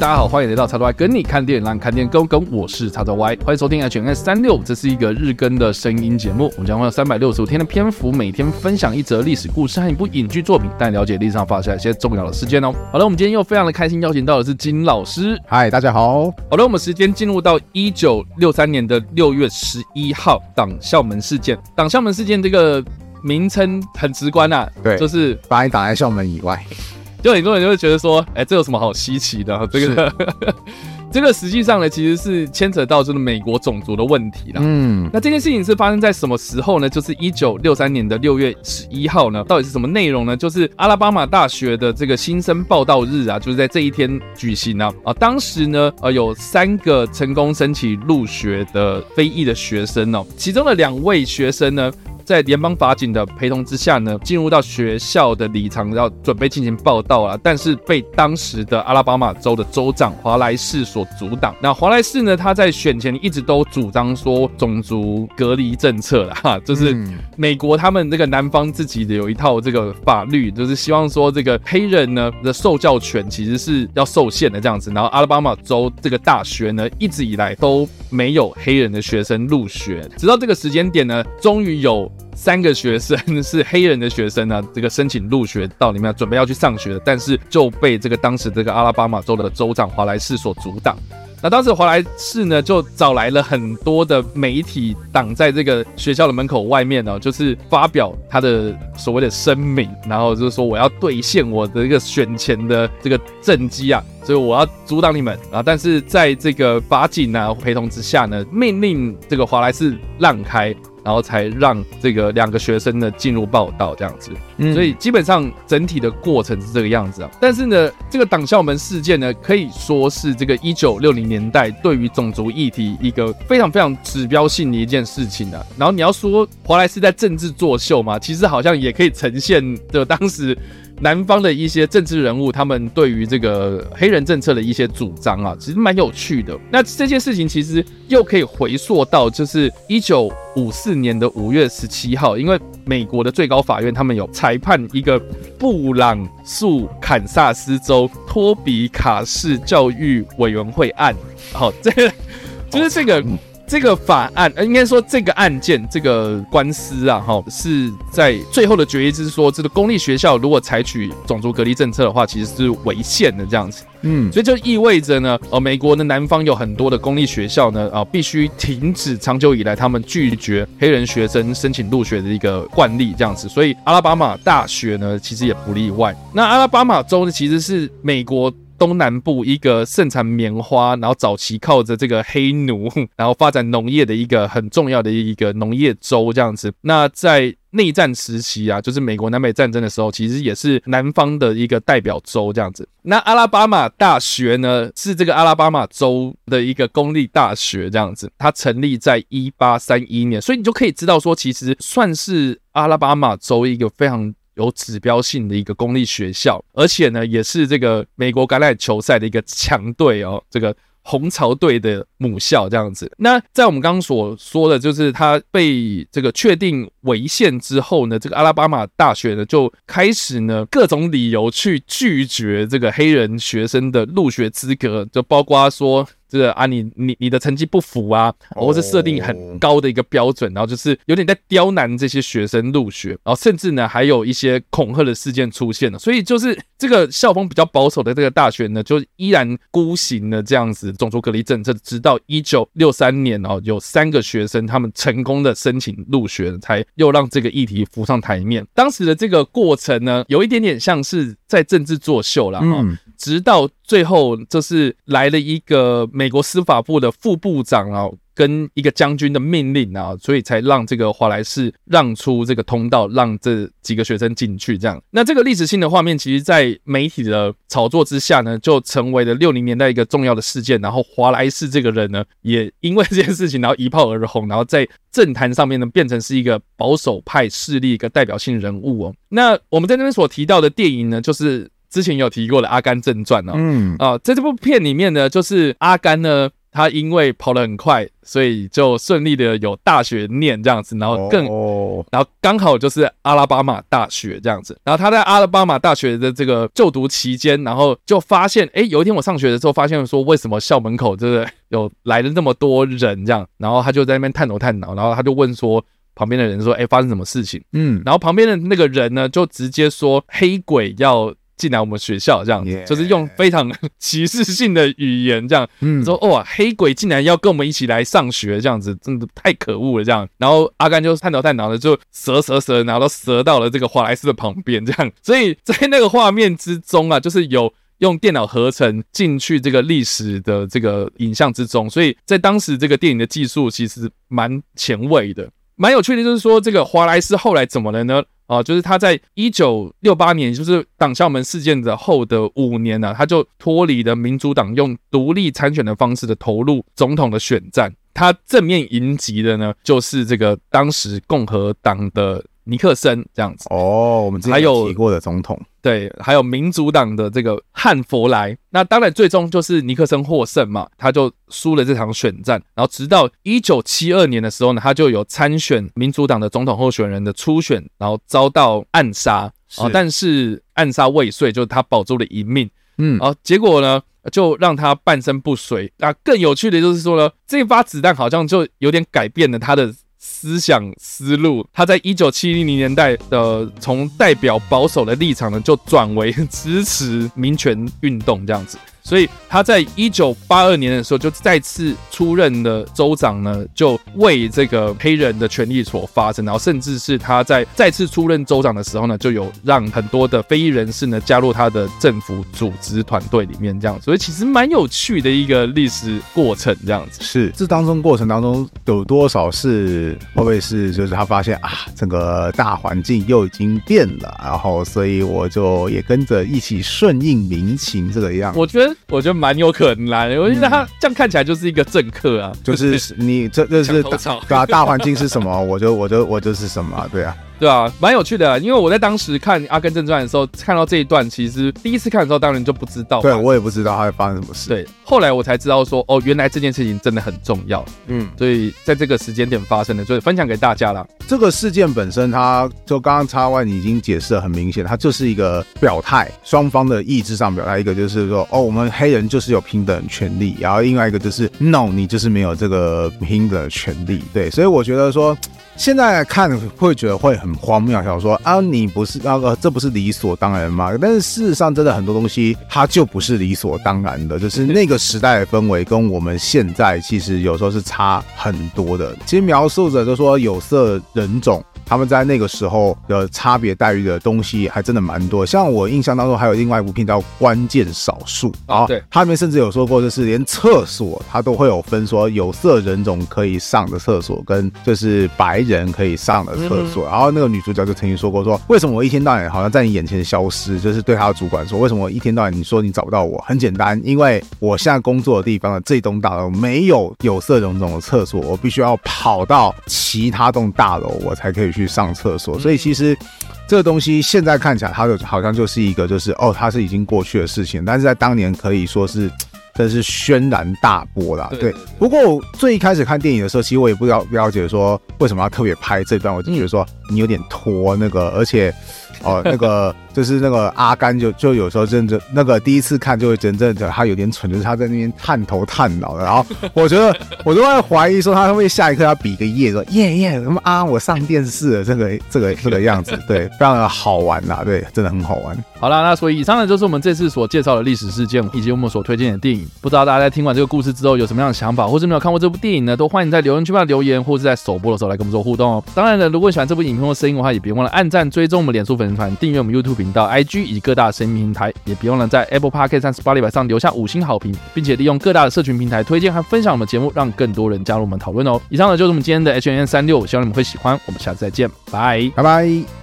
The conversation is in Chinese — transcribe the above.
大家好，欢迎来到叉叉 Y 跟你看电影，让你看电影更跟。我是叉叉 Y，欢迎收听 HNS 三六，这是一个日更的声音节目。我们将会有三百六十五天的篇幅，每天分享一则历史故事和一部影剧作品，带你了解历史上发生一些重要的事件哦。好了，我们今天又非常的开心，邀请到的是金老师。嗨，大家好。好了，我们时间进入到一九六三年的六月十一号，党校门事件。党校门事件这个名称很直观啊，对，就是把你挡在校门以外。就很多人就会觉得说，哎、欸，这有什么好稀奇的？这个，这个实际上呢，其实是牵扯到就是美国种族的问题啦。嗯，那这件事情是发生在什么时候呢？就是一九六三年的六月十一号呢。到底是什么内容呢？就是阿拉巴马大学的这个新生报道日啊，就是在这一天举行啊。啊，当时呢，呃，有三个成功申请入学的非裔的学生哦，其中的两位学生呢。在联邦法警的陪同之下呢，进入到学校的礼堂，要准备进行报到啊，但是被当时的阿拉巴马州的州长华莱士所阻挡。那华莱士呢，他在选前一直都主张说种族隔离政策了哈，就是美国他们这个南方自己的有一套这个法律，就是希望说这个黑人呢的受教权其实是要受限的这样子。然后阿拉巴马州这个大学呢，一直以来都没有黑人的学生入学，直到这个时间点呢，终于有。三个学生是黑人的学生呢，这个申请入学到里面准备要去上学的，但是就被这个当时这个阿拉巴马州的州长华莱士所阻挡。那当时华莱士呢，就找来了很多的媒体挡在这个学校的门口外面呢，就是发表他的所谓的声明，然后就是说我要兑现我的一个选前的这个政绩啊，所以我要阻挡你们啊。但是在这个法警啊陪同之下呢，命令这个华莱士让开。然后才让这个两个学生呢进入报道这样子，所以基本上整体的过程是这个样子啊。但是呢，这个党校门事件呢，可以说是这个一九六零年代对于种族议题一个非常非常指标性的一件事情啊。然后你要说华莱士在政治作秀嘛，其实好像也可以呈现的当时。南方的一些政治人物，他们对于这个黑人政策的一些主张啊，其实蛮有趣的。那这件事情其实又可以回溯到，就是一九五四年的五月十七号，因为美国的最高法院他们有裁判一个布朗诉堪萨斯州托比卡市教育委员会案。好，这个就是这个。这个法案，呃，应该说这个案件，这个官司啊，哈，是在最后的决议，就是说，这个公立学校如果采取种族隔离政策的话，其实是违宪的这样子。嗯，所以就意味着呢，呃，美国的南方有很多的公立学校呢，啊，必须停止长久以来他们拒绝黑人学生申请入学的一个惯例，这样子。所以阿拉巴马大学呢，其实也不例外。那阿拉巴马州呢，其实是美国。东南部一个盛产棉花，然后早期靠着这个黑奴，然后发展农业的一个很重要的一个农业州这样子。那在内战时期啊，就是美国南北战争的时候，其实也是南方的一个代表州这样子。那阿拉巴马大学呢，是这个阿拉巴马州的一个公立大学这样子。它成立在一八三一年，所以你就可以知道说，其实算是阿拉巴马州一个非常。有指标性的一个公立学校，而且呢，也是这个美国橄榄球赛的一个强队哦，这个红潮队的母校这样子。那在我们刚刚所说的就是，他被这个确定违宪之后呢，这个阿拉巴马大学呢就开始呢各种理由去拒绝这个黑人学生的入学资格，就包括说。这个啊你，你你你的成绩不符啊，或是设定很高的一个标准，然后就是有点在刁难这些学生入学，然后甚至呢还有一些恐吓的事件出现了，所以就是这个校风比较保守的这个大学呢，就依然孤行了这样子种族隔离政策，直到一九六三年哦，有三个学生他们成功的申请入学，才又让这个议题浮上台面。当时的这个过程呢，有一点点像是在政治作秀了，嗯。直到最后，就是来了一个美国司法部的副部长啊，跟一个将军的命令啊，所以才让这个华莱士让出这个通道，让这几个学生进去。这样，那这个历史性的画面，其实，在媒体的炒作之下呢，就成为了六零年代一个重要的事件。然后，华莱士这个人呢，也因为这件事情，然后一炮而红，然后在政坛上面呢，变成是一个保守派势力一个代表性人物哦。那我们在那边所提到的电影呢，就是。之前有提过的《阿甘正传》哦，嗯啊，在这部片里面呢，就是阿甘呢他因为跑得很快，所以就顺利的有大学念这样子，然后更，然后刚好就是阿拉巴马大学这样子。然后他在阿拉巴马大学的这个就读期间，然后就发现，哎，有一天我上学的时候，发现说为什么校门口就是有来了那么多人这样，然后他就在那边探头探脑，然后他就问说旁边的人说，哎，发生什么事情？嗯，然后旁边的那个人呢，就直接说黑鬼要。进来我们学校这样子，就是用非常歧视性的语言这样，嗯，说哇，黑鬼竟然要跟我们一起来上学这样子，真的太可恶了这样。然后阿甘就探头探脑的就折折折，然后都折到了这个华莱士的旁边这样。所以在那个画面之中啊，就是有用电脑合成进去这个历史的这个影像之中，所以在当时这个电影的技术其实蛮前卫的，蛮有趣的。就是说这个华莱士后来怎么了呢？啊，就是他在一九六八年，就是党校门事件的后的五年呢、他就脱离了民主党，用独立参选的方式的投入总统的选战。他正面迎击的呢，就是这个当时共和党的。尼克森这样子。哦，我们之前有提过的总统，对，还有民主党的这个汉弗莱，那当然最终就是尼克森获胜嘛，他就输了这场选战，然后直到一九七二年的时候呢，他就有参选民主党的总统候选人的初选，然后遭到暗杀。啊，但是暗杀未遂，就是他保住了一命，嗯，啊，结果呢就让他半身不遂。那更有趣的就是说呢，这发子弹好像就有点改变了他的。思想思路，他在一九七零年代的从代表保守的立场呢，就转为支持民权运动这样子。所以他在一九八二年的时候就再次出任的州长呢，就为这个黑人的权利所发声，然后甚至是他在再次出任州长的时候呢，就有让很多的非裔人士呢加入他的政府组织团队里面，这样，所以其实蛮有趣的一个历史过程，这样子。是，这当中过程当中有多少是会不会是就是他发现啊，整个大环境又已经变了，然后所以我就也跟着一起顺应民情这个样。我觉得。我觉得蛮有可能啦，我觉得他这样看起来就是一个政客啊，就是 你这这是对啊，大环境是什么，我就我就我就是什么，对啊。对啊，蛮有趣的，因为我在当时看《阿甘正传》的时候，看到这一段，其实第一次看的时候，当然就不知道。对，我也不知道他会发生什么事。对，后来我才知道说，哦，原来这件事情真的很重要。嗯，所以在这个时间点发生的，所以分享给大家了。这个事件本身，它就刚刚插完已经解释的很明显，它就是一个表态，双方的意志上表态。一个就是说，哦，我们黑人就是有平等权利，然后另外一个就是，no，你就是没有这个平等权利。对，所以我觉得说。现在看会觉得会很荒谬，想说啊，你不是那个、啊，这不是理所当然吗？但是事实上，真的很多东西它就不是理所当然的，就是那个时代的氛围跟我们现在其实有时候是差很多的。其实描述着就说有色人种。他们在那个时候的差别待遇的东西还真的蛮多，像我印象当中还有另外一部片叫《关键少数》啊，对，他们甚至有说过，就是连厕所他都会有分，说有色人种可以上的厕所跟就是白人可以上的厕所。然后那个女主角就曾经说过，说为什么我一天到晚好像在你眼前消失？就是对她的主管说，为什么我一天到晚你说你找不到我？很简单，因为我现在工作的地方的这栋大楼没有有色人种的厕所，我必须要跑到其他栋大楼我才可以去。去上厕所，所以其实这个东西现在看起来，它就好像就是一个，就是哦，它是已经过去的事情，但是在当年可以说是真是轩然大波啦。对，不过我最一开始看电影的时候，其实我也不了不了解说为什么要特别拍这段，我就觉得说你有点拖那个，而且哦那个。就是那个阿甘就就有时候真的那个第一次看就会真正的他有点蠢，就是他在那边探头探脑的，然后 我觉得我都会怀疑说他会不会下一刻要比个耶说耶耶什么啊我上电视了这个这个这个样子，对，非常的好玩呐，对，真的很好玩。好啦，那所以以上呢就是我们这次所介绍的历史事件以及我们所推荐的电影。不知道大家在听完这个故事之后有什么样的想法，或是没有看过这部电影呢？都欢迎在留言区帮留言，或是在首播的时候来跟我们做互动哦。当然了，如果喜欢这部影片或声音的话，也别忘了按赞、追踪我们脸书粉丝团、订阅我们 YouTube 频道、IG 以及。各大声音平台，也别忘了在 Apple Podcast 和 Spotify 上留下五星好评，并且利用各大的社群平台推荐和分享我们节目，让更多人加入我们讨论哦。以上呢就是我们今天的 HNN36，希望你们会喜欢。我们下次再见，拜拜拜。